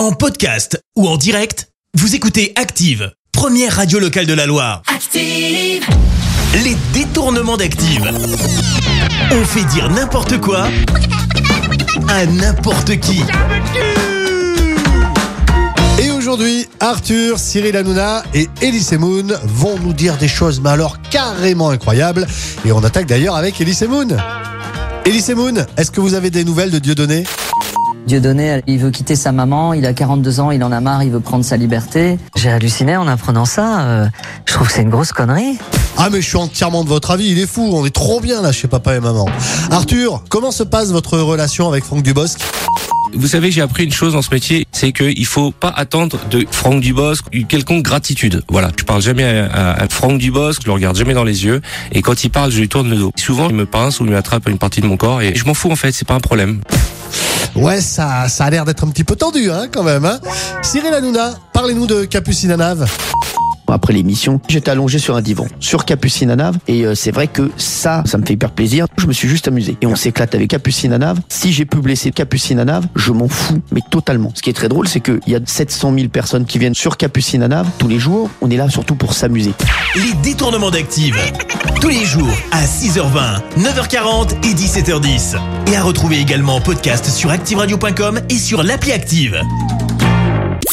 En podcast ou en direct, vous écoutez Active, première radio locale de la Loire. Active. Les détournements d'Active. On fait dire n'importe quoi à n'importe qui. Et aujourd'hui, Arthur, Cyril Hanouna et Elise Moon vont nous dire des choses, mais alors carrément incroyables. Et on attaque d'ailleurs avec Elise Moon. Elise Moon, est-ce que vous avez des nouvelles de Dieudonné? Dieudonné, il veut quitter sa maman, il a 42 ans, il en a marre, il veut prendre sa liberté. J'ai halluciné en apprenant ça. euh, je trouve que c'est une grosse connerie. Ah mais je suis entièrement de votre avis, il est fou, on est trop bien là chez papa et maman. Arthur, comment se passe votre relation avec Franck Dubosc? Vous savez, j'ai appris une chose dans ce métier, c'est qu'il faut pas attendre de Franck Dubosc une quelconque gratitude. Voilà, je parle jamais à, à- à Franck Dubosc, je le regarde jamais dans les yeux, et quand il parle, je lui tourne le dos. Souvent, il me pince ou il m'attrape une partie de mon corps, et je m'en fous en fait, c'est pas un problème. Ouais, ça, ça a l'air d'être un petit peu tendu hein, quand même. Hein Cyril Hanouna, parlez-nous de Capucine Nave. Après l'émission, j'étais allongé sur un divan, sur Capucine à Nave, et euh, c'est vrai que ça, ça me fait hyper plaisir. Je me suis juste amusé. Et on s'éclate avec Capucine à Nave. Si j'ai pu blesser Capucine à Nave, je m'en fous, mais totalement. Ce qui est très drôle, c'est qu'il y a 700 000 personnes qui viennent sur Capucine à Nave tous les jours. On est là surtout pour s'amuser. Les détournements d'Active. Tous les jours à 6h20, 9h40 et 17h10. Et à retrouver également en podcast sur ActiveRadio.com et sur l'appli Active.